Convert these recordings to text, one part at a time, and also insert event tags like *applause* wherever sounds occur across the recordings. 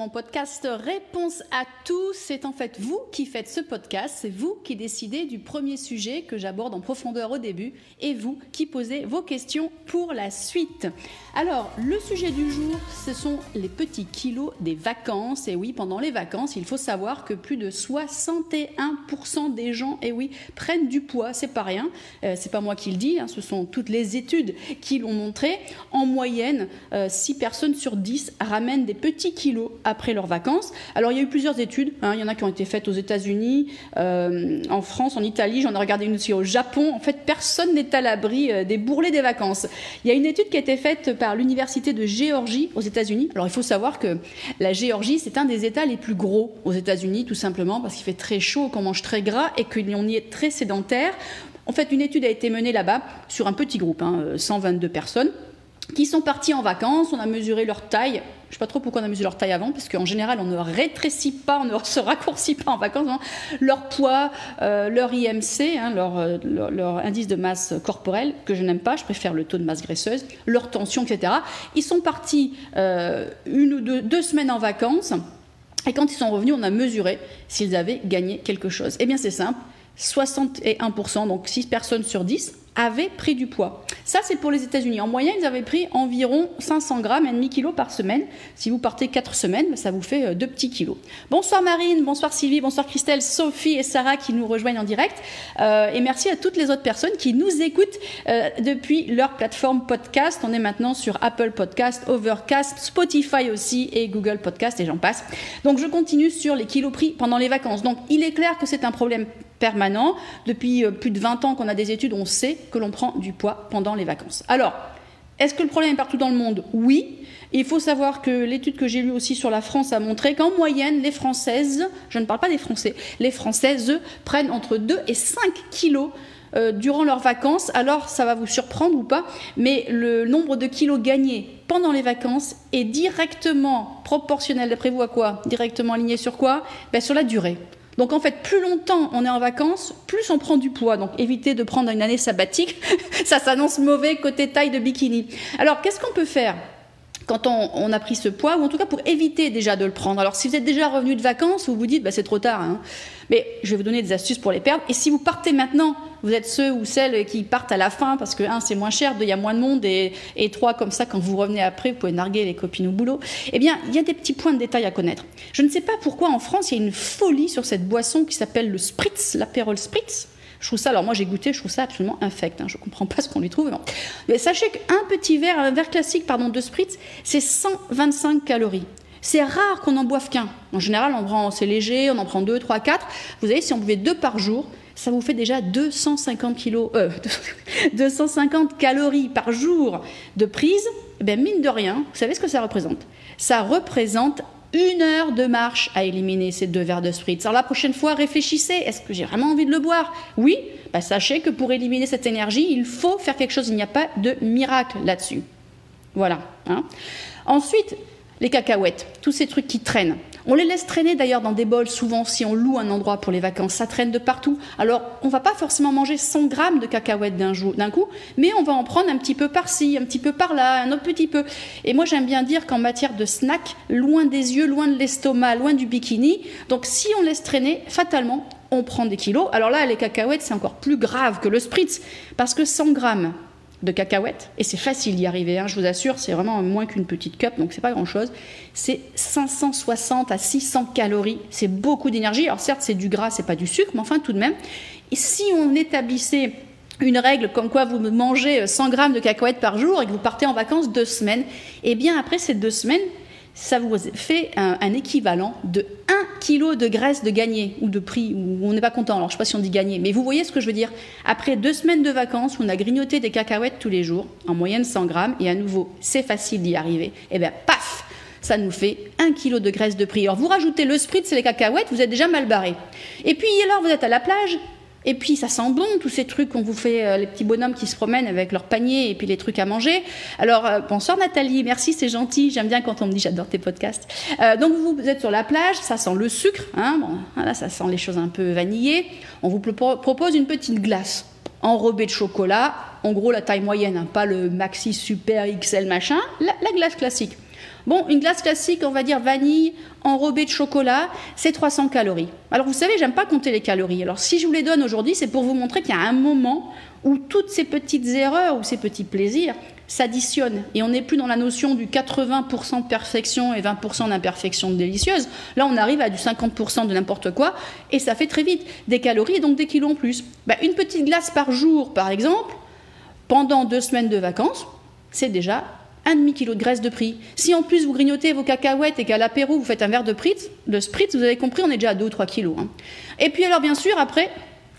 mon podcast Réponse à tout. C'est en fait vous qui faites ce podcast, c'est vous qui décidez du premier sujet que j'aborde en profondeur au début et vous qui posez vos questions pour la suite. Alors, le sujet du jour, ce sont les petits kilos des vacances. Et oui, pendant les vacances, il faut savoir que plus de 61% des gens, et oui, prennent du poids. C'est pas rien. Euh, c'est pas moi qui le dis, hein, ce sont toutes les études qui l'ont montré. En moyenne, 6 euh, personnes sur 10 ramènent des petits kilos après leurs vacances. Alors, il y a eu plusieurs études. Hein. Il y en a qui ont été faites aux États-Unis, euh, en France, en Italie. J'en ai regardé une aussi au Japon. En fait, personne n'est à l'abri des bourrelets des vacances. Il y a une étude qui a été faite par l'université de Géorgie aux États-Unis. Alors il faut savoir que la Géorgie, c'est un des États les plus gros aux États-Unis, tout simplement parce qu'il fait très chaud, qu'on mange très gras et qu'on y est très sédentaire. En fait, une étude a été menée là-bas sur un petit groupe, 122 hein, personnes qui sont partis en vacances. On a mesuré leur taille. Je ne sais pas trop pourquoi on a mesuré leur taille avant, parce qu'en général, on ne rétrécit pas, on ne *laughs* se raccourcit pas en vacances. Hein. Leur poids, euh, leur IMC, hein, euh, leur, indice de masse corporelle, que je n'aime pas, je préfère le taux de masse graisseuse, leur tension, etc. Ils sont partis euh, une ou deux, deux semaines en vacances. Et quand ils sont revenus, on a mesuré s'ils avaient gagné quelque chose. Eh bien, c'est simple. 61%, donc 6 personnes sur 10, avaient pris du poids. Ça, c'est pour les États-Unis. En moyenne, ils avaient pris environ 500 grammes et demi kilo par semaine. Si vous partez 4 semaines, ça vous fait 2 euh, petits kilos. Bonsoir Marine, bonsoir Sylvie, bonsoir Christelle, Sophie et Sarah qui nous rejoignent en direct. Euh, et merci à toutes les autres personnes qui nous écoutent euh, depuis leur plateforme podcast. On est maintenant sur Apple Podcast, Overcast, Spotify aussi et Google Podcast et j'en passe. Donc je continue sur les kilos pris pendant les vacances. Donc il est clair que c'est un problème permanent. Depuis plus de 20 ans qu'on a des études, on sait que l'on prend du poids pendant les vacances. Alors, est-ce que le problème est partout dans le monde? Oui. Il faut savoir que l'étude que j'ai lue aussi sur la France a montré qu'en moyenne, les Françaises, je ne parle pas des Français, les Françaises prennent entre 2 et 5 kilos euh, durant leurs vacances. Alors, ça va vous surprendre ou pas, mais le nombre de kilos gagnés pendant les vacances est directement proportionnel, d'après vous, à quoi? Directement aligné sur quoi? Ben, Sur la durée. Donc en fait, plus longtemps on est en vacances, plus on prend du poids. Donc évitez de prendre une année sabbatique, *laughs* ça s'annonce mauvais côté taille de bikini. Alors qu'est-ce qu'on peut faire? Quand on, a pris ce poids, ou en tout cas pour éviter déjà de le prendre. Alors si vous êtes déjà revenu de vacances, vous vous dites, bah, c'est trop tard, hein. mais je vais vous donner des astuces pour les perdre. Et si vous partez maintenant, vous êtes ceux ou celles qui partent à la fin, parce que un, c'est moins cher, deux, il y a moins de monde, et, et trois, comme ça, quand vous revenez après, vous pouvez narguer les copines au boulot. Eh bien, il y a des petits points de détail à connaître. Je ne sais pas pourquoi en France, il y a une folie sur cette boisson qui s'appelle le spritz, l'apérole spritz. Je trouve ça, alors moi j'ai goûté, je trouve ça absolument infect. Hein. Je ne comprends pas ce qu'on lui trouve. Mais sachez qu'un petit verre, un verre classique pardon, de spritz, c'est 125 calories. C'est rare qu'on en boive qu'un. En général, on prend, c'est léger, on en prend deux, trois, quatre. Vous savez, si on buvait deux par jour, ça vous fait déjà 250 kilos, 250 euh, *laughs* calories par jour de prise. Eh bien, mine de rien, vous savez ce que ça représente? Ça représente une heure de marche à éliminer ces deux verres de spritz. Alors la prochaine fois, réfléchissez, est-ce que j'ai vraiment envie de le boire? Oui, bah, sachez que pour éliminer cette énergie, il faut faire quelque chose, il n'y a pas de miracle là-dessus. Voilà. Hein. Ensuite, les cacahuètes, tous ces trucs qui traînent. On les laisse traîner d'ailleurs dans des bols, souvent si on loue un endroit pour les vacances, ça traîne de partout. Alors on va pas forcément manger 100 grammes de cacahuètes d'un coup, mais on va en prendre un petit peu par-ci, un petit peu par-là, un autre petit peu. Et moi j'aime bien dire qu'en matière de snack, loin des yeux, loin de l'estomac, loin du bikini, donc si on laisse traîner, fatalement, on prend des kilos. Alors là, les cacahuètes, c'est encore plus grave que le spritz, parce que 100 grammes de cacahuètes, et c'est facile d'y arriver, hein, je vous assure, c'est vraiment moins qu'une petite cup, donc c'est pas grand chose. C'est 560 à 600 calories, c'est beaucoup d'énergie. Alors certes, c'est du gras, c'est pas du sucre, mais enfin tout de même. Et si on établissait une règle comme quoi vous mangez 100 grammes de cacahuètes par jour et que vous partez en vacances deux semaines, eh bien après ces deux semaines, ça vous fait un, équivalent de 1 kg de graisse de gagné ou de prix, on n'est pas content. Alors, je ne sais pas si on dit gagné, mais vous voyez ce que je veux dire. Après deux semaines de vacances, on a grignoté des cacahuètes tous les jours, en moyenne 100 grammes, et à nouveau, c'est facile d'y arriver, et eh bien, paf ça nous fait 1 kg de graisse de prix. Alors vous rajoutez le spritz et les cacahuètes, vous êtes déjà mal barré. Et puis alors vous êtes à la plage, et puis ça sent bon, tous ces trucs qu'on vous fait, euh, les petits bonhommes qui se promènent avec leur panier et puis les trucs à manger. Alors, euh, bonsoir Nathalie, merci, c'est gentil, j'aime bien quand on me dit j'adore tes podcasts. Euh, donc vous êtes sur la plage, ça sent le sucre, hein, bon, voilà, ça sent les choses un peu vanillées. On vous propose une petite glace enrobée de chocolat, en gros la taille moyenne, hein, pas le maxi super XL machin, la glace classique. Bon, une glace classique, on va dire vanille enrobée de chocolat, c'est 300 calories. Alors vous savez, j'aime pas compter les calories. Alors si je vous les donne aujourd'hui, c'est pour vous montrer qu'il y a un moment où toutes ces petites erreurs ou ces petits plaisirs s'additionnent et on n'est plus dans la notion du 80% de perfection et 20% d'imperfection délicieuse. Là, on arrive à du 50% de n'importe quoi et ça fait très vite des calories et donc des kilos en plus. Bah, une petite glace par jour, par exemple, pendant deux semaines de vacances, c'est déjà un demi-kilo de graisse de prix. Si en plus vous grignotez vos cacahuètes et qu'à l'apéro vous faites un verre de spritz, de spritz, vous avez compris, on est déjà à 2 ou 3 kilos. Hein. Et puis alors bien sûr, après,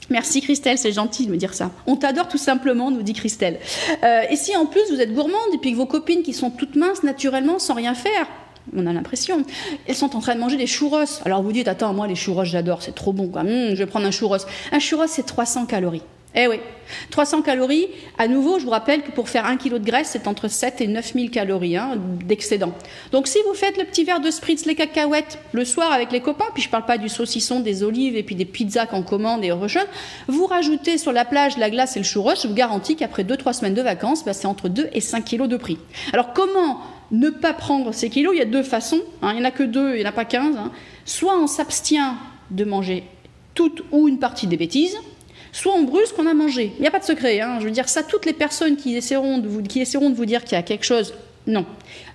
Merci Christelle, c'est gentil de me dire ça. On t'adore tout simplement, nous dit Christelle. Euh, et si en plus vous êtes gourmande et puis que vos copines qui sont toutes minces naturellement sans rien faire, on a l'impression. Elles sont en train de manger des churros. Alors vous dites, attends, moi les churros j'adore, c'est trop bon. Hum, je vais prendre un churros. Un churros c'est 300 calories. Eh oui, 300 calories. À nouveau, je vous rappelle que pour faire 1 kg de graisse, c'est entre 7 et 9 000 calories hein, d'excédent. Donc si vous faites le petit verre de spritz, les cacahuètes, le soir avec les copains, puis je ne parle pas du saucisson, des olives et puis des pizzas qu'on commande et rejeune, vous rajoutez sur la plage la glace et le churros, je vous garantis qu'après 2-3 semaines de vacances, bah, c'est entre 2 et 5 kg de prix. Alors comment ne pas prendre ces kilos? Il y a deux façons. Hein. il n'y en a que deux, il n'y en a pas 15. Hein. Soit on s'abstient de manger toute ou une partie des bêtises, soit on brûle ce qu'on a mangé. Il n'y a pas de secret. Hein. Je veux dire ça, toutes les personnes qui essaieront de vous, dire qu'il y a quelque chose, non,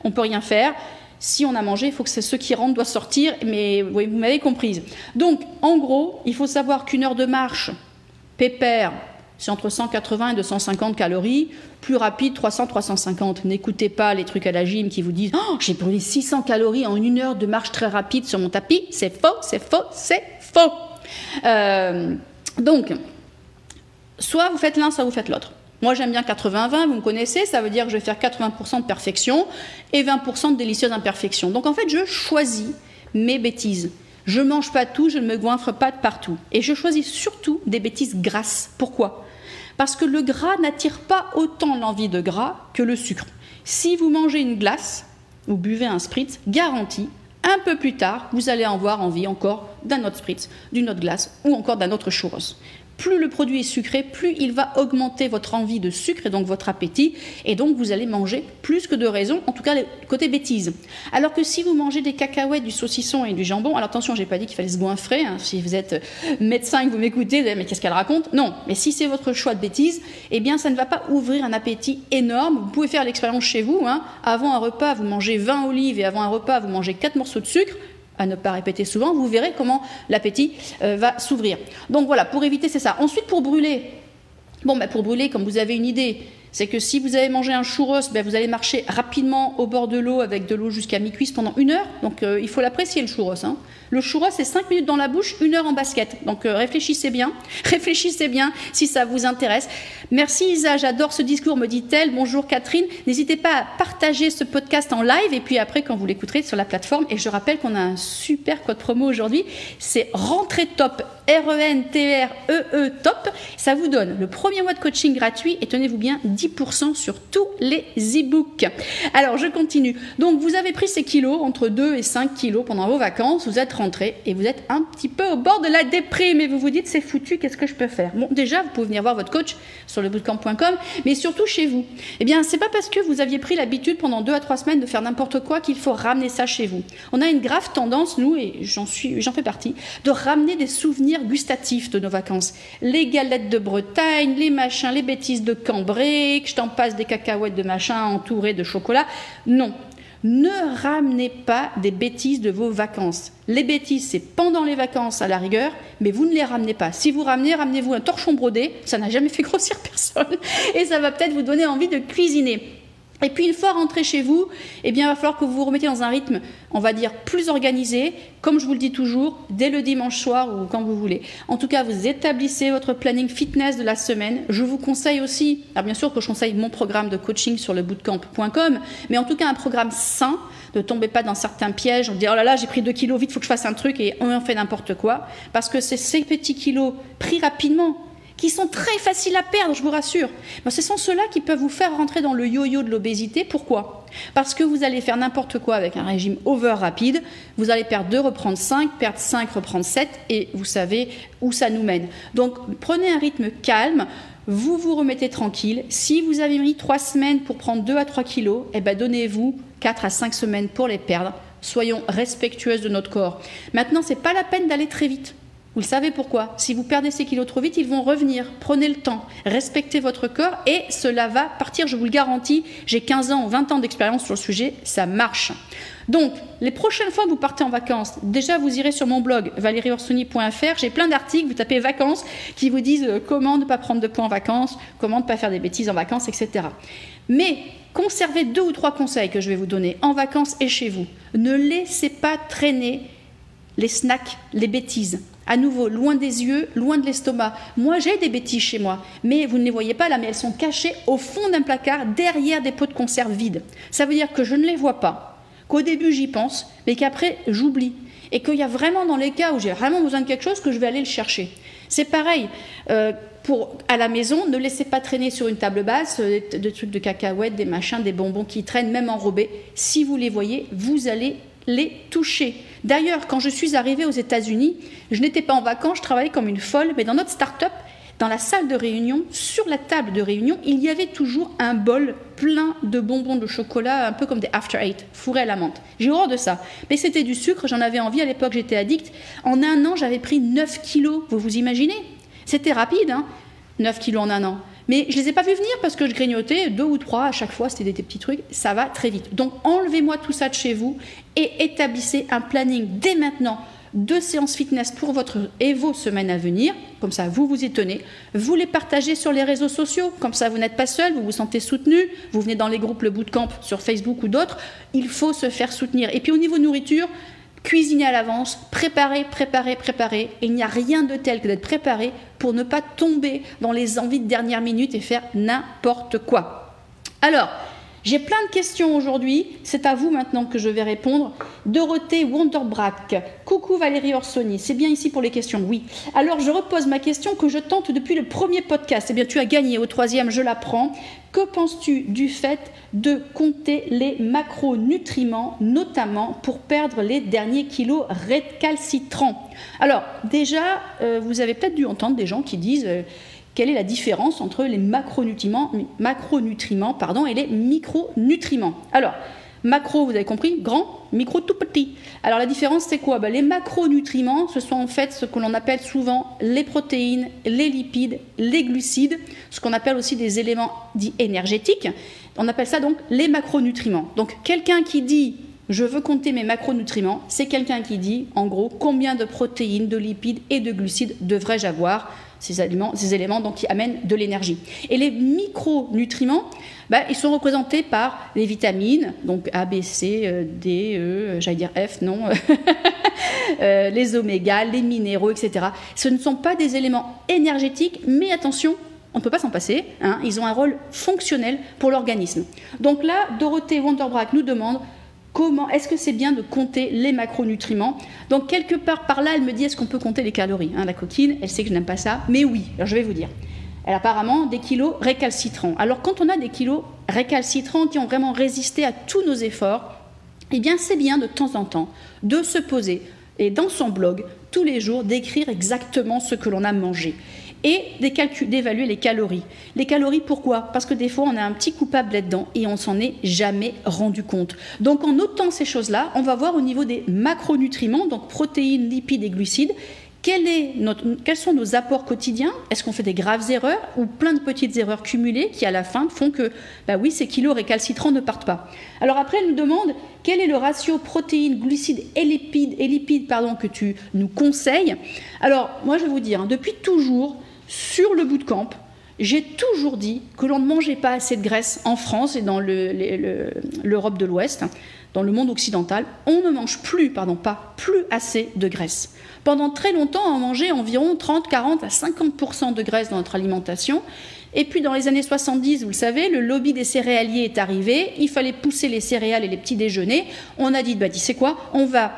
on peut rien faire. Si on a mangé, il faut que ceux qui rentrent doivent sortir, mais vous m'avez comprise. Donc, en gros, il faut savoir qu'une heure de marche, pépère, c'est entre 180 et 250 calories. Plus rapide, 300-350. N'écoutez pas les trucs à la gym qui vous disent oh, j'ai brûlé 600 calories en une heure de marche très rapide sur mon tapis. C'est faux, c'est faux, c'est faux. Euh, donc, soit vous faites l'un, soit vous faites l'autre. Moi, j'aime bien 80-20, vous me connaissez, ça veut dire que je vais faire 80% de perfection et 20% de délicieuse imperfection. Donc en fait, je choisis mes bêtises. Je mange pas tout, je ne me goinfre pas de partout. Et je choisis surtout des bêtises grasses. Pourquoi? Parce que le gras n'attire pas autant l'envie de gras que le sucre. Si vous mangez une glace ou buvez un spritz, garanti, un peu plus tard, vous allez avoir envie encore d'un autre spritz, d'une autre glace ou encore d'un autre churros plus le produit est sucré, plus il va augmenter votre envie de sucre et donc votre appétit, et donc vous allez manger plus que de raison, en tout cas côté bêtise. Alors que si vous mangez des cacahuètes, du saucisson et du jambon, alors attention, j'ai pas dit qu'il fallait se goinfrer, hein. si vous êtes médecin et que vous m'écoutez, mais qu'est-ce qu'elle raconte? Non, mais si c'est votre choix de bêtise, eh bien ça ne va pas ouvrir un appétit énorme. Vous pouvez faire l'expérience chez vous, hein. avant un repas, vous mangez 20 olives et avant un repas, vous mangez 4 morceaux de sucre, à ne pas répéter souvent, vous verrez comment l'appétit euh, va s'ouvrir. Donc voilà, pour éviter, c'est ça. Ensuite, pour brûler, bon, bah, pour brûler, comme vous avez une idée, c'est que si vous avez mangé un churros, ben vous allez marcher rapidement au bord de l'eau avec de l'eau jusqu'à mi-cuisse pendant une heure. Donc euh, il faut l'apprécier le churros. Hein. Le churros, c'est 5 minutes dans la bouche, une heure en basket. Donc euh, réfléchissez bien, *laughs* réfléchissez bien si ça vous intéresse. Merci Isa, j'adore ce discours, me dit-elle. Bonjour Catherine. N'hésitez pas à partager ce podcast en live et puis après quand vous l'écouterez sur la plateforme. Et je rappelle qu'on a un super code promo aujourd'hui. C'est rentrée top R-E-N-T-R-E-E top. Ça vous donne le premier mois de coaching gratuit et tenez-vous bien, 10% sur tous les e-books. Alors, je continue. Donc, vous avez pris ces kilos, entre 2 et 5 kilos pendant vos vacances, vous êtes rentré et vous êtes un petit peu au bord de la déprime et vous vous dites, c'est foutu, qu'est-ce que je peux faire? Bon, déjà, vous pouvez venir voir votre coach sur le bootcamp.com, mais surtout chez vous. Eh bien, c'est pas parce que vous aviez pris l'habitude pendant 2 à 3 semaines de faire n'importe quoi qu'il faut ramener ça chez vous. On a une grave tendance, nous, et j'en suis, j'en fais partie, de ramener des souvenirs gustatifs de nos vacances. Les galettes de Bretagne, les machins, les bêtises de Cambrai, que je t'en passe des cacahuètes de machin entourées de chocolat. Non. Ne ramenez pas des bêtises de vos vacances. Les bêtises, c'est pendant les vacances à la rigueur, mais vous ne les ramenez pas. Si vous ramenez, ramenez-vous un torchon brodé, ça n'a jamais fait *laughs* grossir personne, et ça va peut-être vous donner envie de cuisiner. Et puis une fois rentré chez vous, eh bien, il va falloir que vous vous remettiez dans un rythme, on va dire, plus organisé, comme je vous le dis toujours, dès le dimanche soir ou quand vous voulez. En tout cas, vous établissez votre planning fitness de la semaine. Je vous conseille aussi, alors bien sûr que je conseille mon programme de coaching sur le bootcamp.com, mais en tout cas un programme sain. Ne tombez pas dans certains pièges, on dit oh là là j'ai pris 2 kilos, vite faut que je fasse un truc et on en fait n'importe quoi. Parce que c'est ces petits kilos pris rapidement qui sont très faciles à perdre, je vous rassure. Mais ce sont ceux-là qui peuvent vous faire rentrer dans le yo-yo de l'obésité. Pourquoi? Parce que vous allez faire n'importe quoi avec un régime over rapide. Vous allez perdre 2, reprendre 5, perdre 5, reprendre 7, et vous savez où ça nous mène. Donc prenez un rythme calme. vous vous remettez tranquille. Si vous avez mis 3 semaines pour prendre 2 à 3 kilos, eh ben donnez-vous 4 à 5 semaines pour les perdre. Soyons respectueuses de notre corps. Maintenant, ce n'est pas la peine d'aller très vite. Vous savez pourquoi? Si vous perdez ces kilos trop vite, ils vont revenir. Prenez le temps, respectez votre corps et cela va partir, je vous le garantis. J'ai 15 ans ou 20 ans d'expérience sur le sujet, ça marche. Donc, les prochaines fois que vous partez en vacances, déjà vous irez sur mon blog valérieorsoni.fr, j'ai plein d'articles, vous tapez vacances qui vous disent euh, comment ne pas prendre de poids en vacances, comment ne pas faire des bêtises en vacances, etc. Mais conservez deux ou trois conseils que je vais vous donner en vacances et chez vous. Ne laissez pas traîner les snacks, les bêtises. À nouveau, loin des yeux, loin de l'estomac. Moi, j'ai des bêtises chez moi, mais vous ne les voyez pas là, mais elles sont cachées au fond d'un placard, derrière des pots de conserve vides. Ça veut dire que je ne les vois pas, qu'au début j'y pense, mais qu'après j'oublie. Et qu'il y a vraiment dans les cas où j'ai vraiment besoin de quelque chose que je vais aller le chercher. C'est pareil. Euh, à la maison, ne laissez pas traîner sur une table basse euh, des trucs de cacahuètes, des machins, des bonbons qui traînent, même enrobés. Si vous les voyez, vous allez les toucher. D'ailleurs, quand je suis arrivée aux États-Unis, je n'étais pas en vacances, je travaillais comme une folle, mais dans notre start-up, dans la salle de réunion, sur la table de réunion, il y avait toujours un bol plein de bonbons de chocolat, un peu comme des After Eight, fourrés à la menthe. J'ai horreur de ça. Mais c'était du sucre, j'en avais envie. À l'époque, j'étais addict. En un an, j'avais pris 9 kilos. Vous vous imaginez? C'était rapide, hein? 9 kilos en un an. Mais je ne les ai pas vus venir parce que je grignotais deux ou trois à chaque fois, c'était des petits trucs, ça va très vite. Donc enlevez-moi tout ça de chez vous et établissez un planning dès maintenant de séances fitness pour votre et vos semaines à venir. Comme ça, vous vous y tenez. Vous les partagez sur les réseaux sociaux. Comme ça, vous n'êtes pas seul, vous vous sentez soutenu. Vous venez dans les groupes Le Bootcamp sur Facebook ou d'autres. Il faut se faire soutenir. Et puis au niveau nourriture, cuisiner à l'avance, préparer, préparer, préparer. il n'y a rien de tel que d'être préparé pour ne pas tomber dans les envies de dernière minute et faire n'importe quoi. Alors, j'ai plein de questions aujourd'hui. C'est à vous maintenant que je vais répondre. Dorothée Wonderbrack. Coucou Valérie Orsoni. C'est bien ici pour les questions Oui. Alors je repose ma question que je tente depuis le premier podcast. Eh bien, tu as gagné au troisième, je la prends. Que penses-tu du fait de compter les macronutriments, notamment pour perdre les derniers kilos récalcitrants? Alors, déjà, euh, vous avez peut-être dû entendre des gens qui disent. Euh, quelle est la différence entre les macronutriments, pardon, et les micronutriments. Alors, macro, vous avez compris, grand, micro tout petit. Alors la différence, c'est quoi? Ben, Les macronutriments, ce sont en fait ce que l'on appelle souvent les protéines, les lipides, les glucides, ce qu'on appelle aussi des éléments dits énergétiques. On appelle ça donc les macronutriments. Donc quelqu'un qui dit je veux compter mes macronutriments, c'est quelqu'un qui dit en gros combien de protéines, de lipides et de glucides devrais-je avoir ces, éléments qui amènent de l'énergie. Et les micronutriments, bah, ils sont représentés par les vitamines, donc A, B, C, euh, D, E, j'allais dire F, non, *laughs* euh, les oméga, les minéraux, etc. Ce ne sont pas des éléments énergétiques, mais attention, on ne peut pas s'en passer, hein, ils ont un rôle fonctionnel pour l'organisme. Donc là, Dorothée Wonderbrack nous demande comment est-ce que c'est bien de compter les macronutriments? Donc quelque part par là, elle me dit est-ce qu'on peut compter les calories hein, La coquine, elle sait que je n'aime pas ça, mais oui. Alors je vais vous dire. Elle a apparemment des kilos récalcitrants. Alors quand on a des kilos récalcitrants qui ont vraiment résisté à tous nos efforts, eh bien c'est bien de temps en temps de se poser et dans son blog tous les jours d'écrire exactement ce que l'on a mangé et d'évaluer les calories. Les calories, pourquoi? Parce que des fois, on a un petit coupable là-dedans et on s'en est jamais rendu compte. Donc, en notant ces choses-là, on va voir au niveau des macronutriments, donc protéines, lipides et glucides, quels sont nos apports quotidiens? Est-ce qu'on fait des graves erreurs ou plein de petites erreurs cumulées qui, à la fin, font que, bah ces kilos récalcitrants ne partent pas? Alors après, elle nous demande quel est le ratio protéines, glucides et lipides, et lipides pardon, que tu nous conseilles? Alors, moi, je vais vous dire, hein, depuis toujours, sur le bootcamp, j'ai toujours dit que l'on ne mangeait pas assez de graisse en France et dans l'Europe de l'Ouest, dans le monde occidental. On ne mange plus, pardon, pas plus assez de graisse. Pendant très longtemps, on mangeait environ 30, 40 à 50% de graisse dans notre alimentation. Et puis dans les années 70, vous le savez, le lobby des céréaliers est arrivé. Il fallait pousser les céréales et les petits déjeuners. On a dit, bah, tu sais quoi, on va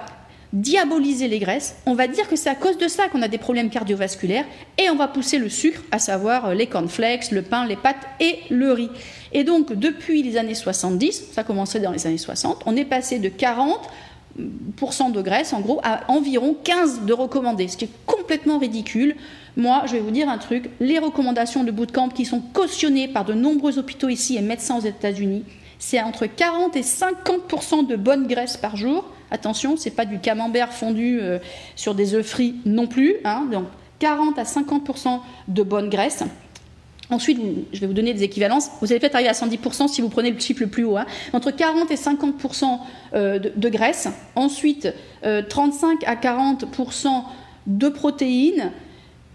diaboliser les graisses, on va dire que c'est à cause de ça qu'on a des problèmes cardiovasculaires et on va pousser le sucre, à savoir euh, les cornflakes, le pain, les pâtes et le riz. Et donc depuis les années 70, ça a commencé dans les années 60, on est passé de 40% de graisse en gros à environ 15 de recommandés, ce qui est complètement complètement ridicule. Moi, je vais vous dire un truc, les recommandations de bootcamp qui sont cautionnées par de nombreux hôpitaux ici et médecins aux États-Unis, c'est entre 40 et 50% de bonne graisse par jour. Attention, c'est pas du camembert fondu euh, sur des œufs frits non plus. Hein. donc 40 à 50% de bonne graisse. Ensuite, je vais vous donner des équivalences. Vous allez peut-être arriver à 110% si vous prenez le chiffre le plus haut. Hein. Entre 40 et 50% euh, de, graisse. Ensuite, 35 euh, à 40% de protéines.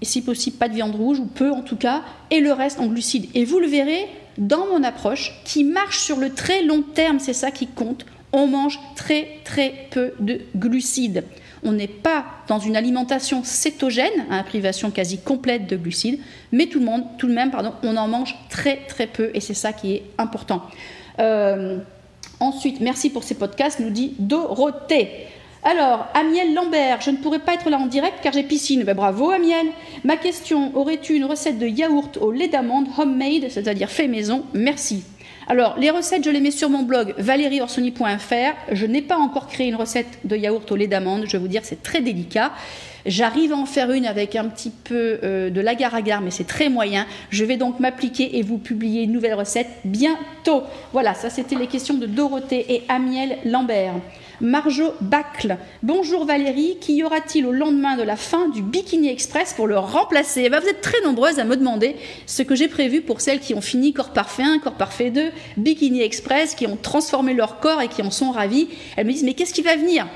Et si possible, pas de viande rouge, ou peu en tout cas. Et le reste en glucides. Et vous le verrez dans mon approche, qui marche sur le très long terme, c'est ça qui compte. On mange très très peu de glucides. On n'est pas dans une alimentation cétogène, à hein, privation quasi complète de glucides, mais tout le monde, tout de même, pardon, on en mange très très peu et c'est ça qui est important. Euh, ensuite, merci pour ces podcasts, nous dit Dorothée. Alors, Amiel Lambert, je ne pourrais pas être là en direct car j'ai piscine. Ben, bravo Amiel. Ma question, aurais-tu une recette de yaourt au lait d'amande homemade, c'est-à-dire fait maison? Merci. Alors, les recettes, je les mets sur mon blog valérieorsoni.fr. Je n'ai pas encore créé une recette de yaourt au lait d'amande. Je vais vous dire, c'est très délicat. J'arrive à en faire une avec un petit peu euh, de l'agar-agar, mais c'est très moyen. Je vais donc m'appliquer et vous publier une nouvelle recette bientôt. Voilà, ça c'était les questions de Dorothée et Amiel Lambert. Marjo Bacle. Bonjour Valérie, qu'y aura-t-il au lendemain de la fin du Bikini Express pour le remplacer? Eh ben, Vous êtes très nombreuses à me demander ce que j'ai prévu pour celles qui ont fini Corps Parfait 1, Corps Parfait 2, Bikini Express, qui ont transformé leur corps et qui en sont ravies. Elles me disent mais qu'est-ce qui va venir?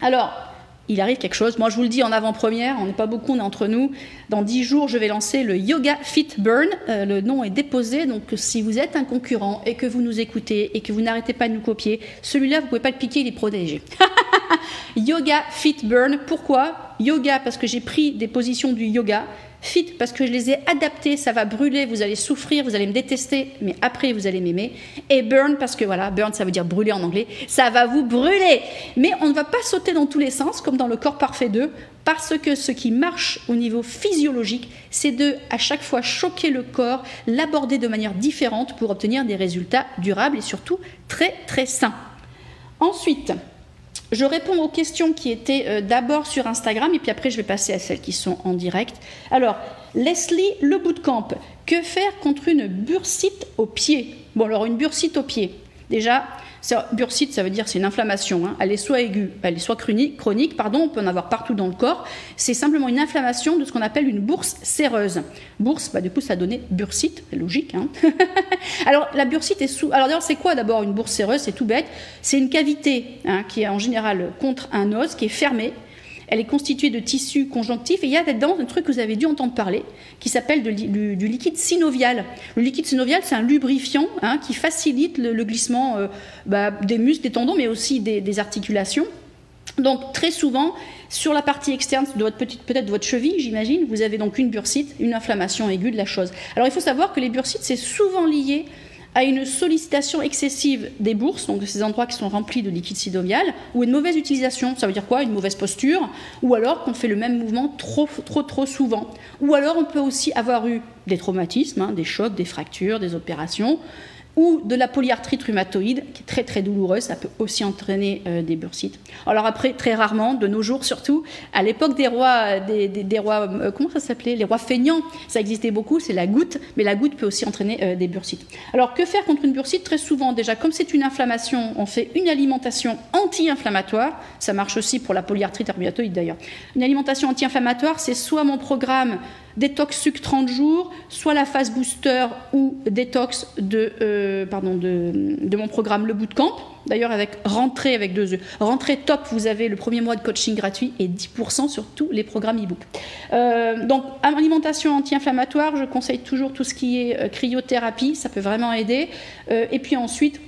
Alors, il arrive quelque chose. Moi, je vous le dis en avant-première, on n'est pas beaucoup, on est entre nous. Dans dix jours, je vais lancer le Yoga Fit Burn. Euh, le nom est déposé, donc si vous êtes un concurrent et que vous nous écoutez et que vous n'arrêtez pas de nous copier, celui-là, vous pouvez pas le piquer, il est protégé. *laughs* yoga Fit Burn, pourquoi? Yoga, parce que j'ai pris des positions du yoga Fit parce que je les ai adaptés, ça va brûler, vous allez souffrir, vous allez me détester, mais après vous allez m'aimer. Et burn parce que voilà, burn ça veut dire brûler en anglais, ça va vous brûler. Mais on ne va pas sauter dans tous les sens comme dans le corps parfait 2 parce que ce qui marche au niveau physiologique, c'est de à chaque fois choquer le corps, l'aborder de manière différente pour obtenir des résultats durables et surtout très très sains. Ensuite, je réponds aux questions qui étaient euh, d'abord sur Instagram et puis après je vais passer à celles qui sont en direct. Alors, Leslie Le Bootcamp, que faire contre une bursite au pied? Bon, alors une bursite au pied. Déjà, bursite, ça veut dire c'est une inflammation. Hein. Elle est soit aiguë, elle est soit chronique, chronique, pardon, on peut en avoir partout dans le corps. C'est simplement une inflammation de ce qu'on appelle une bourse séreuse. Bourse, bah, du coup, ça a donné bursite, c'est logique. Hein. *laughs* alors, la bursite est sous. Alors, d'ailleurs, c'est quoi d'abord une bourse séreuse? C'est tout bête. C'est une cavité hein, qui est en général contre un os, qui est fermée elle est constituée de tissus conjonctifs et il y a là-dedans un truc que vous avez dû entendre parler qui s'appelle du, liquide synovial. Le liquide synovial, c'est un lubrifiant hein, qui facilite le, glissement euh, bah, des muscles, des tendons, mais aussi des, articulations. Donc très souvent, sur la partie externe de votre petite, peut-être de votre cheville, j'imagine, vous avez donc une bursite, une inflammation aiguë de la chose. Alors il faut savoir que les bursites, c'est souvent lié à une sollicitation excessive des bourses, donc de ces endroits qui sont remplis de liquide synovial, ou une mauvaise utilisation. Ça veut dire quoi? Une mauvaise posture, ou alors qu'on fait le même mouvement trop, trop, trop souvent? Ou alors on peut aussi avoir eu des traumatismes, hein, des chocs, des fractures, des opérations, ou de la polyarthrite rhumatoïde, qui est très très douloureuse, ça peut aussi entraîner euh, des bursites. Alors après, très rarement, de nos jours surtout, à l'époque des rois, des, rois, euh, comment ça s'appelait? Les rois feignants, ça existait beaucoup, c'est la goutte, mais la goutte peut aussi entraîner euh, des bursites. Alors que faire contre une bursite? Très souvent, déjà, comme c'est une inflammation, on fait une alimentation anti-inflammatoire, ça marche aussi pour la polyarthrite rhumatoïde d'ailleurs. Une alimentation anti-inflammatoire, c'est soit mon programme détox sucre 30 jours, soit la phase booster ou détox de, euh, de, mon programme Le Bootcamp. D'ailleurs, avec rentrée avec deux E. Rentrée top, vous avez le premier mois de coaching gratuit et 10% sur tous les programmes e-book. Euh, donc, alimentation anti-inflammatoire, je conseille toujours tout ce qui est euh, cryothérapie, ça peut vraiment aider. et puis ensuite,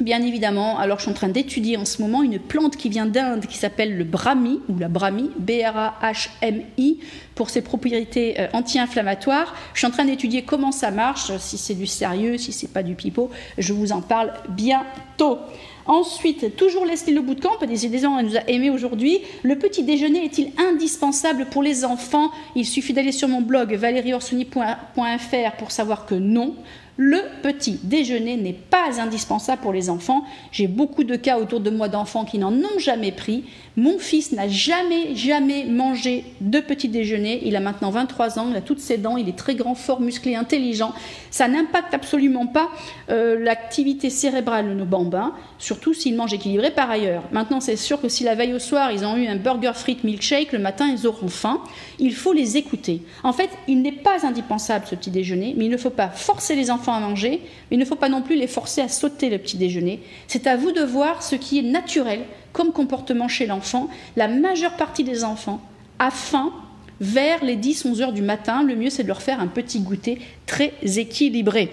Bien évidemment, alors je suis en train d'étudier en ce moment une plante qui vient d'Inde qui s'appelle le brahmi ou la brahmi, B-R-A-H-M-I, pour ses propriétés euh, anti-inflammatoires. Je suis en train d'étudier comment ça marche, si c'est du sérieux, si c'est pas du pipeau. Je vous en parle bientôt. Ensuite, toujours Leslie Le Bootcamp, des gens nous a aimé aujourd'hui. Le petit déjeuner est-il indispensable pour les enfants? Il suffit d'aller sur mon blog valérieorsoni.fr pour savoir que non. Le petit déjeuner n'est pas indispensable pour les enfants. J'ai beaucoup de cas autour de moi d'enfants qui n'en ont jamais pris. Mon fils n'a jamais, jamais mangé de petit déjeuner. Il a maintenant 23 ans, il a toutes ses dents, il est très grand, fort, musclé, intelligent. Ça n'impacte absolument pas euh, l'activité cérébrale de nos bambins, surtout s'ils mangent équilibré par ailleurs. Maintenant, c'est sûr que si la veille au soir, ils ont eu un burger frites milkshake, le matin, ils auront faim. Il faut les écouter. En fait, il n'est pas indispensable ce petit déjeuner, mais il ne faut pas forcer les enfants à manger, il ne faut pas non plus les forcer à sauter le petit déjeuner. C'est à vous de voir ce qui est naturel comme comportement chez l'enfant. La majeure partie des enfants a faim vers les 10-11 heures du matin. Le mieux, c'est de leur faire un petit goûter très équilibré.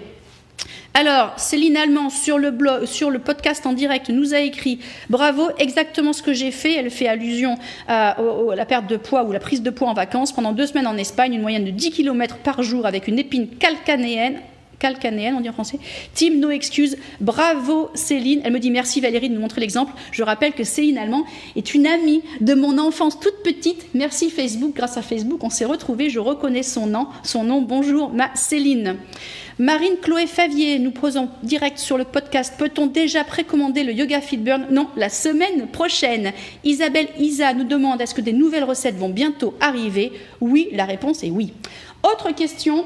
Alors, Céline Allemand, sur le, blog, sur le podcast en direct, nous a écrit Bravo, exactement ce que j'ai fait. Elle fait allusion à, la perte de poids ou la prise de poids en vacances. Pendant deux semaines en Espagne, une moyenne de 10 km par jour avec une épine calcanéenne calcanéenne, on dit en français. Team No Excuse. Bravo Céline. Elle me dit merci Valérie de nous montrer l'exemple. Je rappelle que Céline Allemand est une amie de mon enfance toute petite. Merci Facebook. Grâce à Facebook, on s'est retrouvés. Je reconnais son nom. Son nom. Bonjour ma Céline. Marine Chloé Favier nous posons direct sur le podcast. Peut-on déjà précommander le Yoga Fit Burn? Non, la semaine prochaine. Isabelle Isa nous demande est-ce que des nouvelles recettes vont bientôt arriver? Oui, la réponse est oui. Autre question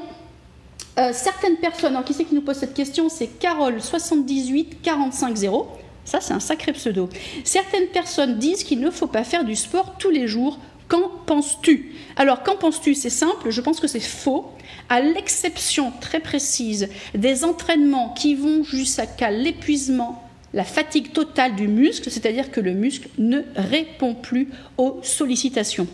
euh, certaines personnes, alors qui c'est qui nous pose cette question C'est Carole 78 45 0. Ça, c'est un sacré pseudo. Certaines personnes disent qu'il ne faut pas faire du sport tous les jours. Qu'en penses-tu Alors, qu'en penses-tu C'est simple, je pense que c'est faux, à l'exception très précise des entraînements qui vont jusqu'à l'épuisement la fatigue totale du muscle, c'est-à-dire que le muscle ne répond plus aux sollicitations.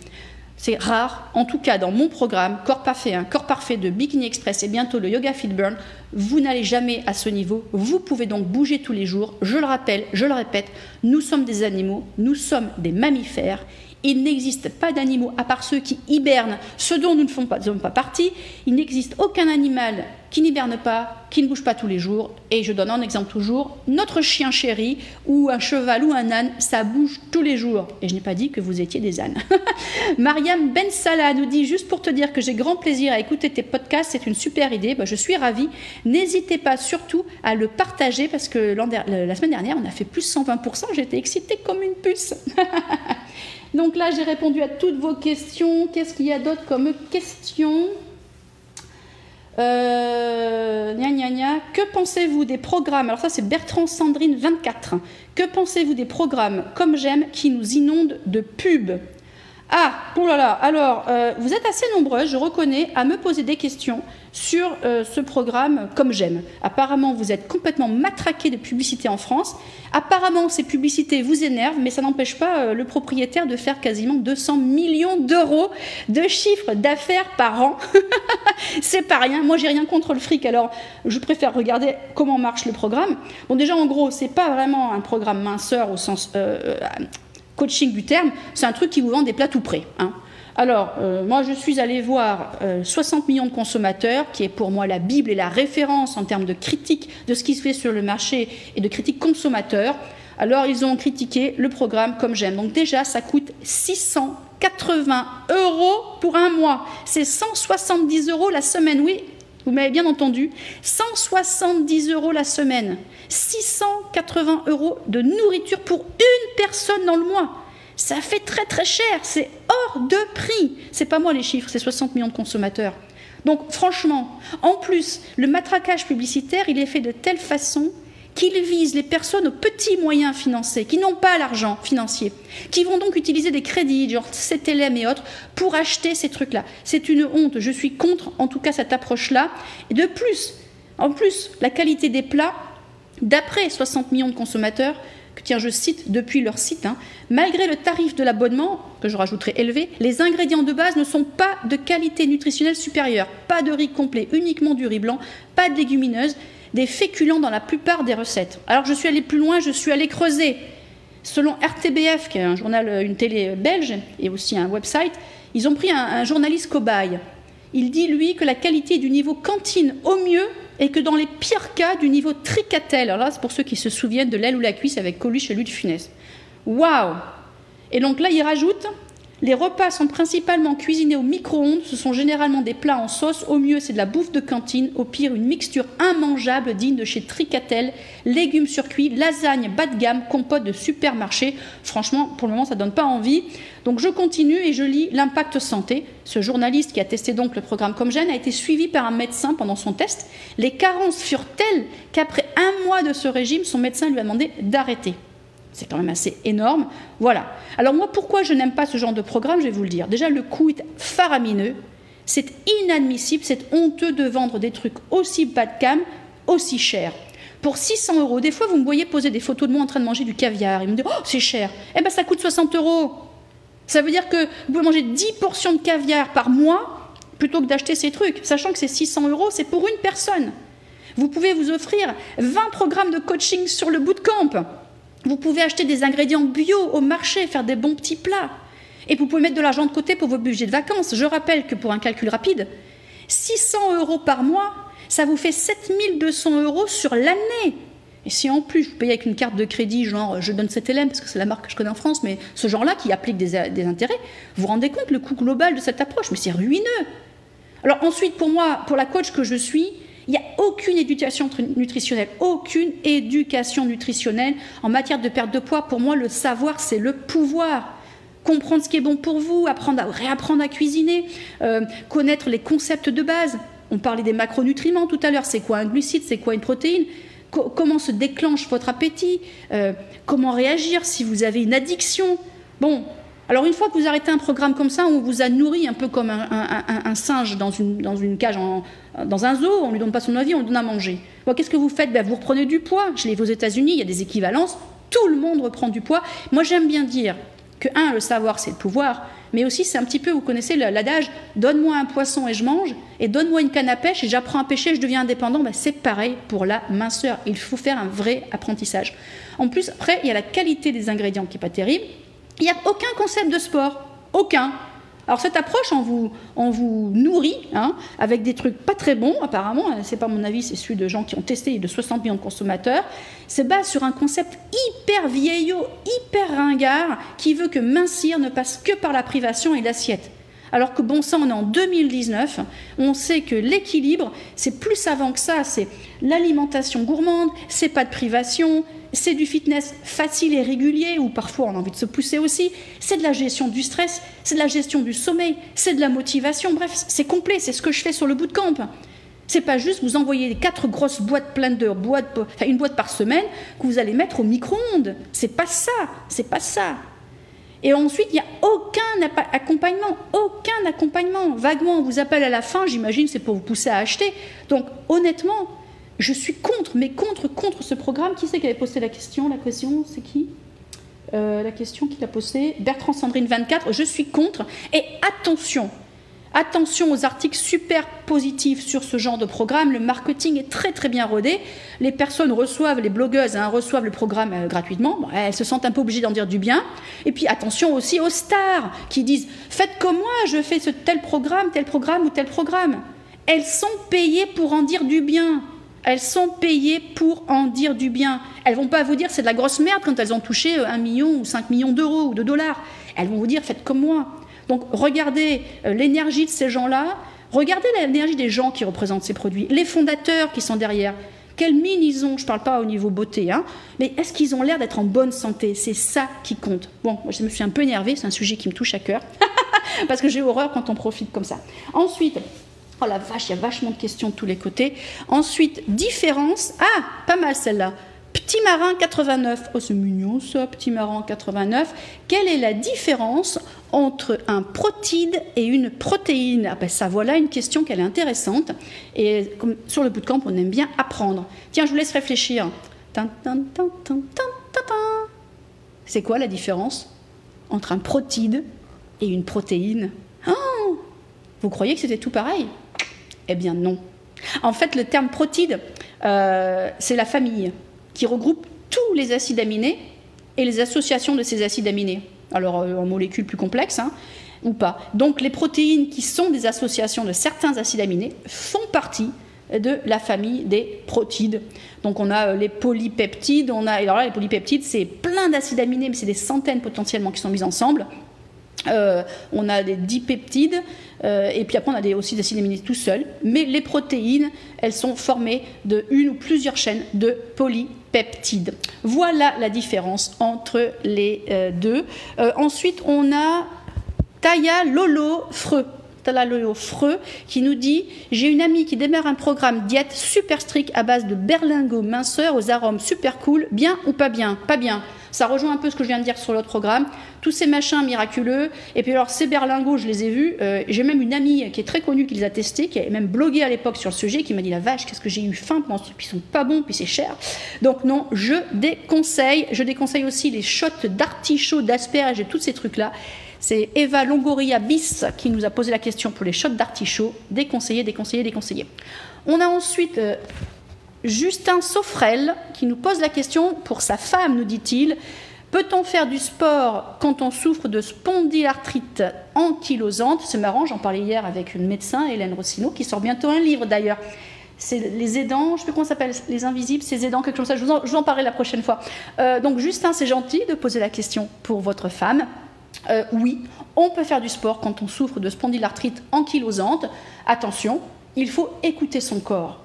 C'est rare, en tout cas dans mon programme Corps Parfait un Corps Parfait de Bikini Express et bientôt le Yoga Fit Burn, vous n'allez jamais à ce niveau. Vous pouvez donc bouger tous les jours. Je le rappelle, je le répète, nous sommes des animaux, nous sommes des mammifères il n'existe pas d'animaux, à part ceux qui hibernent, ceux dont nous ne faisons pas, partie. Il n'existe aucun animal qui n'hiberne pas, qui ne bouge pas tous les jours. Et je donne un exemple toujours, notre chien chéri, ou un cheval ou un âne, ça bouge tous les jours. Et je n'ai pas dit que vous étiez des ânes. *laughs* Mariam Ben Salah nous dit, juste pour te dire que j'ai grand plaisir à écouter tes podcasts, c'est une super idée, bah, je suis ravie. N'hésitez pas surtout à le partager, parce que la semaine dernière, on a fait plus 120%, j'étais excitée comme une puce. *laughs* Donc là, j'ai répondu à toutes vos questions. Qu'est-ce qu'il y a d'autre comme questions euh, Que pensez-vous des programmes? Alors ça, c'est Bertrand Sandrine 24. Que pensez-vous des programmes comme j'aime qui nous inondent de pubs? Ah, oh là là, alors, euh, vous êtes assez nombreux, je reconnais, à me poser des questions sur euh, ce programme comme j'aime. Apparemment, vous êtes complètement matraqué de publicité en France. Apparemment, ces publicités vous énervent, mais ça n'empêche pas euh, le propriétaire de faire quasiment 200 millions d'euros de chiffre d'affaires par an. *laughs* c'est pas rien. Moi, j'ai rien contre le fric, alors je préfère regarder comment marche le programme. Bon, déjà, en gros, c'est pas vraiment un programme minceur au sens coaching du terme, c'est un truc qui vous vend des plats tout prêts. Hein. Alors, euh, moi, je suis allée voir 60 euh, millions de consommateurs, qui est pour moi la Bible et la référence en termes de critique de ce qui se fait sur le marché et de critique consommateur. Alors, ils ont critiqué le programme comme j'aime. Donc, déjà, ça coûte 680 euros pour un mois. C'est 170 euros la semaine. Oui, vous m'avez bien entendu. 170 euros la semaine. 680 euros de nourriture pour une personne dans le mois. Ça fait très très cher, c'est hors de prix. C'est pas moi les chiffres, c'est 60 millions de consommateurs. Donc franchement, en plus, le matraquage publicitaire, il est fait de telle façon qu'il vise les personnes aux petits moyens financiers, qui n'ont pas l'argent financier, qui vont donc utiliser des crédits, genre CTLM et autres, pour acheter ces trucs-là. C'est une honte. Je suis contre, en tout cas, cette approche-là. Et de plus, en plus, la qualité des plats, D'après 60 millions de consommateurs, tiens, je cite depuis leur site, hein, malgré le tarif de l'abonnement, que je rajouterai élevé, les ingrédients de base ne sont pas de qualité nutritionnelle supérieure. Pas de riz complet, uniquement du riz blanc, pas de légumineuses, des féculents dans la plupart des recettes. Alors je suis allée plus loin, je suis allée creuser. Selon RTBF, qui est un journal, une télé belge et aussi un website, ils ont pris un, un journaliste cobaye. Il dit, lui, que la qualité du niveau cantine au mieux et que dans les pires cas, du niveau tricatel, alors là, c'est pour ceux qui se souviennent de l'aile ou la cuisse avec Coluche et Louis de Funès. Waouh Et donc là, il rajoute Les repas sont principalement cuisinés au micro-ondes. Ce sont généralement des plats en sauce. Au mieux, c'est de la bouffe de cantine. Au pire, une mixture immangeable digne de chez Tricatel. Légumes surcuits, lasagne bas de gamme, compote de supermarché. Franchement, pour le moment, ça ne donne pas envie. Donc je continue et je lis l'impact santé. Ce journaliste qui a testé donc le programme Comme Gêne a été suivi par un médecin pendant son test. Les carences furent telles qu'après un mois de ce régime, son médecin lui a demandé d'arrêter. C'est quand même assez énorme. Voilà. Alors moi, pourquoi je n'aime pas ce genre de programme Je vais vous le dire. Déjà, le coût est faramineux. C'est inadmissible, c'est honteux de vendre des trucs aussi bas de gamme, aussi chers. Pour 600 euros, des fois, vous me voyez poser des photos de moi en train de manger du caviar. Ils me disent, oh, c'est cher. Eh bien, ça coûte 60 euros. Ça veut dire que vous pouvez manger 10 portions de caviar par mois plutôt que d'acheter ces trucs, sachant que c'est 600 euros, c'est pour une personne. Vous pouvez vous offrir 20 programmes de coaching sur le bootcamp. Vous pouvez acheter des ingrédients bio au marché, faire des bons petits plats. Et vous pouvez mettre de l'argent de côté pour vos budgets de vacances. Je rappelle que pour un calcul rapide, 600 euros par mois, ça vous fait 7200 euros sur l'année. Et si en plus vous payez avec une carte de crédit, genre je donne cet élève parce que c'est la marque que je connais en France, mais ce genre-là qui applique des, intérêts, vous vous rendez compte le coût global de cette approche Mais c'est ruineux. Alors ensuite, pour moi, pour la coach que je suis, il n'y a aucune éducation nutritionnelle, aucune éducation nutritionnelle en matière de perte de poids. Pour moi, le savoir, c'est le pouvoir. Comprendre ce qui est bon pour vous, apprendre à réapprendre à cuisiner, euh, connaître les concepts de base. On parlait des macronutriments tout à l'heure. C'est quoi un glucide? C'est quoi une protéine? Comment se déclenche votre appétit? Euh, Comment réagir si vous avez une addiction? Bon, alors une fois que vous arrêtez un programme comme ça, on vous a nourri un peu comme un, singe dans une, cage, dans un zoo, on ne lui donne pas son avis, on lui donne à manger. Qu'est-ce que vous faites? Ben, Vous reprenez du poids. L'ai vu aux États-Unis, il y a des équivalences, tout le monde reprend du poids. Moi j'aime bien dire que, un, le savoir c'est le pouvoir, mais aussi c'est un petit peu, vous connaissez l'adage, donne-moi un poisson et je mange, et donne-moi une canne à pêche et j'apprends à pêcher et je deviens indépendant. Ben, c'est pareil pour la minceur. Il faut faire un vrai apprentissage. En plus, après, il y a la qualité des ingrédients qui n'est pas terrible. Il n'y a aucun concept de sport, aucun. Alors cette approche, on vous, nourrit hein, avec des trucs pas très bons, apparemment, hein, c'est pas mon avis, c'est celui de gens qui ont testé de 60 millions de consommateurs, c'est base sur un concept hyper vieillot, hyper ringard, qui veut que mincir ne passe que par la privation et l'assiette. Alors que bon sang, on est en 2019, on sait que l'équilibre, c'est plus savant que ça, c'est l'alimentation gourmande, c'est pas de privation, c'est du fitness facile et régulier, ou parfois on a envie de se pousser aussi, c'est de la gestion du stress, c'est de la gestion du sommeil, c'est de la motivation, bref, c'est complet, c'est ce que je fais sur le bootcamp. C'est pas juste vous envoyer quatre grosses boîtes pleines de boîtes, une boîte par semaine que vous allez mettre au micro-ondes. C'est pas ça, c'est pas ça. Et ensuite, il n'y a aucun accompagnement, aucun accompagnement. Vaguement, on vous appelle à la fin, j'imagine, c'est pour vous pousser à acheter. Donc, honnêtement, je suis contre, mais contre, contre ce programme. Qui c'est qui avait posté la question? La question, c'est qui? Euh, La question qu'il a posée, Bertrand Sandrine 24. Je suis contre. Et attention, Attention aux articles super positifs sur ce genre de programme. Le marketing est très très bien rodé. Les personnes reçoivent, les blogueuses hein, reçoivent le programme euh, gratuitement. elles se sentent un peu obligées d'en dire du bien. Et puis attention aussi aux stars qui disent Faites comme moi, je fais ce tel programme, tel programme ou tel programme. Elles sont payées pour en dire du bien. Elles sont payées pour en dire du bien. Elles vont pas vous dire c'est de la grosse merde quand elles ont touché euh, un million ou 5 millions d'euros ou de dollars. Elles vont vous dire faites comme moi. Donc regardez euh, l'énergie de ces gens-là, regardez l'énergie des gens qui représentent ces produits, les fondateurs qui sont derrière. Quelle mine ils ont Je ne parle pas au niveau beauté, hein, mais est-ce qu'ils ont l'air d'être en bonne santé? C'est ça qui compte. Bon, moi, je me suis un peu énervée, c'est un sujet qui me touche à cœur, *laughs* parce que j'ai horreur quand on profite comme ça. Ensuite, Oh la vache, il y a vachement de questions de tous les côtés. Ensuite, différence. Ah, pas mal celle-là. Petit marin 89. Oh, c'est mignon ça, petit marin 89. Quelle est la différence entre un protide et une protéine ah ben Ça, voilà une question qu'elle est intéressante. Et comme sur le bootcamp, on aime bien apprendre. Tiens, je vous laisse réfléchir. C'est quoi la différence entre un protide et une protéine? Oh Vous croyez que c'était tout pareil? Eh bien non. En fait, le terme protide, euh, c'est la famille qui regroupe tous les acides aminés et les associations de ces acides aminés. Alors euh, en molécules plus complexes, hein, ou pas. Donc les protéines qui sont des associations de certains acides aminés font partie de la famille des protides. Donc on a euh, les polypeptides, on a alors là les polypeptides c'est plein d'acides aminés mais c'est des centaines potentiellement qui sont mis ensemble. Euh, on a des dipeptides, euh, et puis après on a des, aussi des acides tout seuls. Mais les protéines, elles sont formées de une ou plusieurs chaînes de polypeptides. Voilà la différence entre les euh, deux. ensuite, on a Taya Lolo Freux. Freux qui nous dit J'ai une amie qui démarre un programme diète super strict à base de berlingot minceur aux arômes super cool. Bien ou pas bien? Pas bien. Ça rejoint un peu ce que je viens de dire sur l'autre programme. Tous ces machins miraculeux. Et puis alors, ces berlingots, je les ai vus. Euh, j'ai même une amie qui est très connue qui les a testés, qui a même blogué à l'époque sur le sujet, qui m'a dit la vache, qu'est-ce que j'ai eu faim pendant ce truc, ils sont pas bons, puis c'est cher. Donc non, je déconseille. Je déconseille aussi les shots d'artichaut, d'asperges et tous ces trucs-là. C'est Eva Longoria Bis qui nous a posé la question pour les shots d'artichaut. Déconseillé, déconseillé, déconseillé. On a ensuite euh, Justin Soffrel qui nous pose la question pour sa femme, nous dit-il. Peut-on faire du sport quand on souffre de spondylarthrite ankylosante? C'est marrant, j'en parlais hier avec une médecin, Hélène Rossino, qui sort bientôt un livre d'ailleurs. C'est les aidants, je ne sais plus comment s'appelle, les invisibles, ces aidants, quelque chose comme ça. Je vous en, parlerai la prochaine fois. Euh, donc Justin, c'est gentil de poser la question pour votre femme. Euh, oui, on peut faire du sport quand on souffre de spondylarthrite ankylosante. Attention, il faut écouter son corps.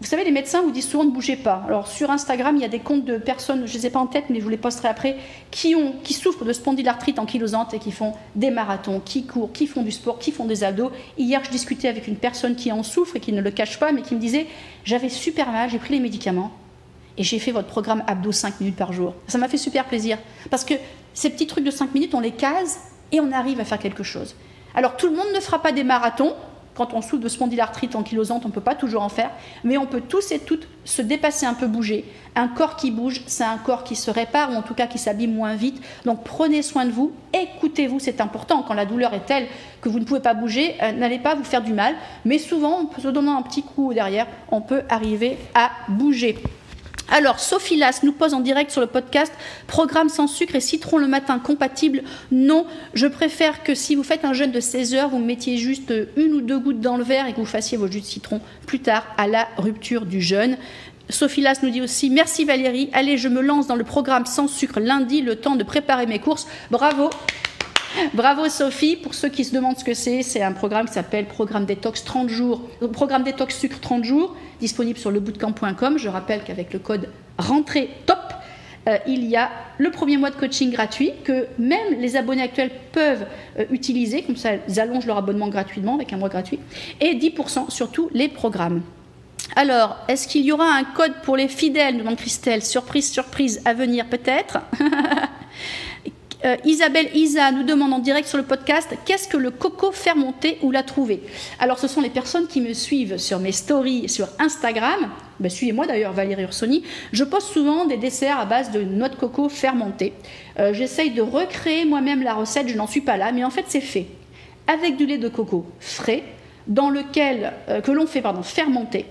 Vous savez, les médecins vous disent souvent ne bougez pas. Alors sur Instagram, il y a des comptes de personnes, je ne les ai pas en tête, mais je vous les posterai après, qui, souffrent de spondylarthrite ankylosante et qui font des marathons, qui courent, qui font du sport, qui font des abdos. Hier, je discutais avec une personne qui en souffre et qui ne le cache pas, mais qui me disait j'avais super mal, j'ai pris les médicaments et j'ai fait votre programme abdos 5 minutes par jour. Ça m'a fait super plaisir parce que ces petits trucs de 5 minutes, on les case et on arrive à faire quelque chose. Alors tout le monde ne fera pas des marathons, quand on souffre de spondylarthrite ankylosante, on ne peut pas toujours en faire, mais on peut tous et toutes se dépasser un peu, bouger. Un corps qui bouge, c'est un corps qui se répare ou en tout cas qui s'abîme moins vite. Donc prenez soin de vous, écoutez-vous, c'est important. Quand la douleur est telle que vous ne pouvez pas bouger, euh, n'allez pas vous faire du mal, mais souvent, en se donnant un petit coup derrière, on peut arriver à bouger. Alors, Sophie Las nous pose en direct sur le podcast programme sans sucre et citron le matin compatible? Non, je préfère que si vous faites un jeûne de 16 heures, vous mettiez juste une ou deux gouttes dans le verre et que vous fassiez vos jus de citron plus tard à la rupture du jeûne. Sophie Las nous dit aussi Merci Valérie. Allez, je me lance dans le programme sans sucre lundi, le temps de préparer mes courses. Bravo Bravo Sophie. Pour ceux qui se demandent ce que c'est, c'est un programme qui s'appelle Programme Détox 30 jours, Programme Détox Sucre 30 jours disponible sur lebootcamp.com. Je rappelle qu'avec le code rentrée top, euh, il y a le premier mois de coaching gratuit que même les abonnés actuels peuvent euh, utiliser, comme ça ils allongent leur abonnement gratuitement avec un mois gratuit, et 10% sur tous les programmes. Alors, est-ce qu'il y aura un code pour les fidèles? Demande Christelle. Surprise, surprise à venir peut-être. *laughs* Euh, Isabelle Isa nous demande en direct sur le podcast qu'est-ce que le coco fermenté ou l'a trouvé Alors, ce sont les personnes qui me suivent sur mes stories sur Instagram. Ben, suivez-moi d'ailleurs, Valérie Ursoni. Je poste souvent des desserts à base de noix de coco fermentée. Euh, j'essaye de recréer moi-même la recette, je n'en suis pas là, mais en fait, c'est fait avec du lait de coco frais, dans lequel, euh, que l'on fait pardon, fermenter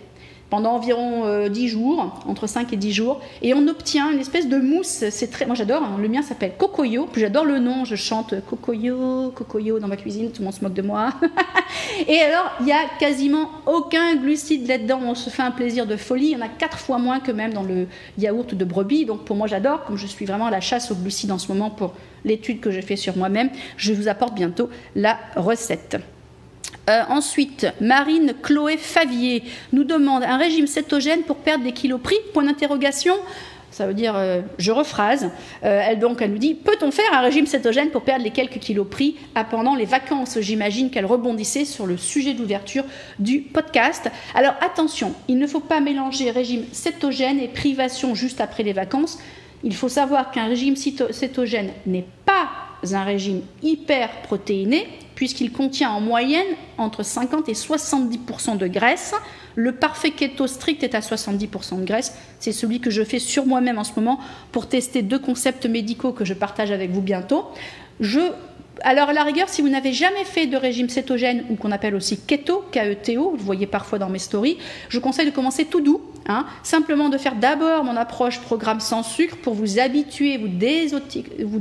pendant environ 10 euh, jours, entre 5 et 10 jours, et on obtient une espèce de mousse. C'est très, moi j'adore. Hein. le mien s'appelle Cocoyo. Puis j'adore le nom. Je chante Cocoyo, Cocoyo dans ma cuisine. Tout le monde se moque de moi. *laughs* et alors il y a quasiment aucun glucide là-dedans. On se fait un plaisir de folie. Il y en a quatre fois moins que même dans le yaourt de brebis. Donc pour moi j'adore. Comme je suis vraiment à la chasse aux glucides en ce moment pour l'étude que j'ai fait sur moi-même, je vous apporte bientôt la recette. Euh, ensuite, Marine Chloé Favier nous demande un régime cétogène pour perdre des kilos pris? Point d'interrogation. Ça veut dire, euh, je rephrase. Euh, elle donc, elle nous dit, peut-on faire un régime cétogène pour perdre les quelques kilos pris pendant les vacances? J'imagine qu'elle rebondissait sur le sujet d'ouverture du podcast. Alors attention, il ne faut pas mélanger régime cétogène et privation juste après les vacances. Il faut savoir qu'un régime cétogène n'est pas un régime hyper protéiné puisqu'il contient en moyenne entre 50 et 70% de graisse. Le parfait keto strict est à 70% de graisse. C'est celui que je fais sur moi-même en ce moment pour tester deux concepts médicaux que je partage avec vous bientôt. Je alors, à la rigueur, si vous n'avez jamais fait de régime cétogène, ou qu'on appelle aussi keto, K-E-T-O, vous voyez parfois dans mes stories, je conseille de commencer tout doux, hein. simplement de faire d'abord mon approche programme sans sucre pour vous habituer, vous, vous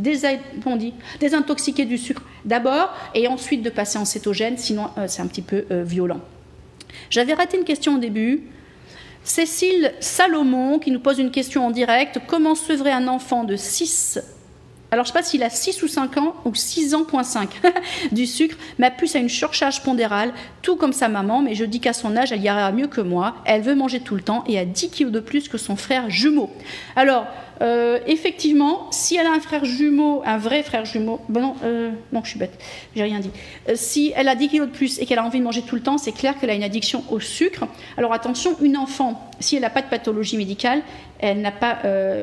désintoxiquer du sucre d'abord, et ensuite de passer en cétogène, sinon euh, c'est un petit peu euh, violent. J'avais raté une question au début. Cécile Salomon qui nous pose une question en direct. Comment sevrer un enfant de 6 alors je sais pas s'il a 6 ou 5 ans ou 6 ans, point 5 *laughs* du sucre. Ma puce a une surcharge pondérale, tout comme sa maman, mais je dis qu'à son âge, elle ira mieux que moi. Elle veut manger tout le temps et a 10 kilos de plus que son frère jumeau. Alors, euh, effectivement, si elle a un frère jumeau, un vrai frère jumeau, bon non, euh, non, je suis bête, j'ai rien dit. Euh, si elle a 10 kilos de plus et qu'elle a envie de manger tout le temps, c'est clair qu'elle a une addiction au sucre. Alors attention, une enfant, si elle n'a pas de pathologie médicale, elle n'a pas,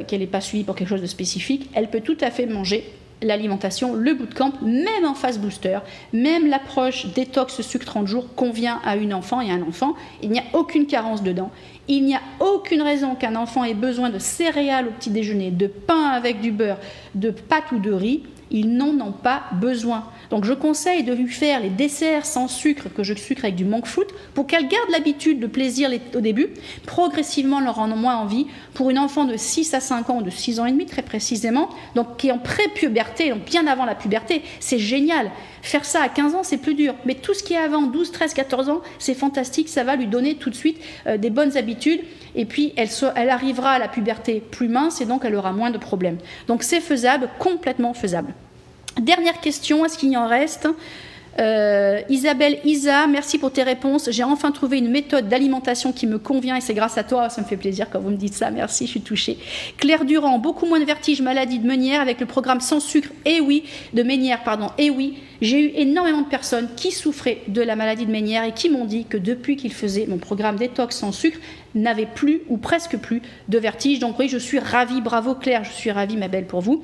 qu'elle n'est pas suivie pour quelque chose de spécifique, elle peut tout à fait manger l'alimentation, le bootcamp, même en phase booster, même l'approche détox sucre 30 jours convient à une enfant et à un enfant. Il n'y a aucune carence dedans. Il n'y a aucune raison qu'un enfant ait besoin de céréales au petit déjeuner, de pain avec du beurre, de pâtes ou de riz. Ils n'en ont pas besoin. Donc je conseille de lui faire les desserts sans sucre que je sucre avec du monk fruit pour qu'elle garde l'habitude de plaisir au début, progressivement leur rendant moins envie. Pour une enfant de 6 à 5 ans, de 6 ans et demi très précisément, donc qui est en pré-puberté, donc bien avant la puberté, c'est génial. Faire ça à 15 ans, c'est plus dur. Mais tout ce qui est avant 12, 13, 14 ans, c'est fantastique. Ça va lui donner tout de suite euh, des bonnes habitudes. Et puis, elle, elle arrivera à la puberté plus mince et donc elle aura moins de problèmes. Donc, c'est faisable, complètement faisable. Dernière question, est-ce qu'il y en reste? Euh, Isabelle Isa, merci pour tes réponses. J'ai enfin trouvé une méthode d'alimentation qui me convient et c'est grâce à toi. Ça me fait plaisir quand vous me dites ça. Merci, je suis touchée. Claire Durand, beaucoup moins de vertige, maladie de Meunière avec le programme sans sucre. Et oui, de Meunière, pardon. Et oui, j'ai eu énormément de personnes qui souffraient de la maladie de Ménière et qui m'ont dit que depuis qu'ils faisaient mon programme détox sans sucre, n'avaient plus ou presque plus de vertige. Donc oui, je suis ravie, bravo Claire, je suis ravie ma belle pour vous.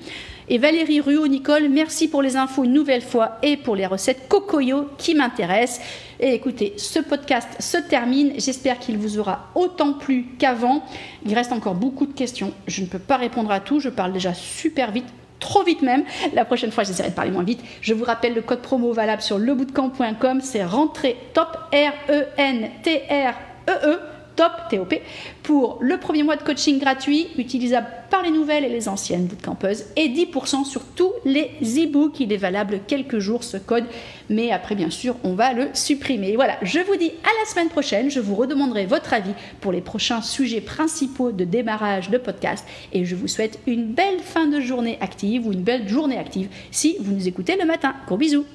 Et Valérie Ruot, Nicole, merci pour les infos une nouvelle fois et pour les recettes Cocoyo qui m'intéressent. Et écoutez, ce podcast se termine. J'espère qu'il vous aura autant plu qu'avant. Il reste encore beaucoup de questions. Je ne peux pas répondre à tout. Je parle déjà super vite trop vite même. La prochaine fois, j'essaierai de parler moins vite. Je vous rappelle le code promo valable sur lebootcamp.com, c'est rentrée top R-E-N-T-R-E-E. e e top TOP pour le premier mois de coaching gratuit utilisable par les nouvelles et les anciennes bootcampeuses et 10% sur tous les e-books. Il est valable quelques jours ce code, mais après bien sûr on va le supprimer. Voilà, je vous dis à la semaine prochaine. Je vous redemanderai votre avis pour les prochains sujets principaux de démarrage de podcast et je vous souhaite une belle fin de journée active ou une belle journée active si vous nous écoutez le matin. Gros bisous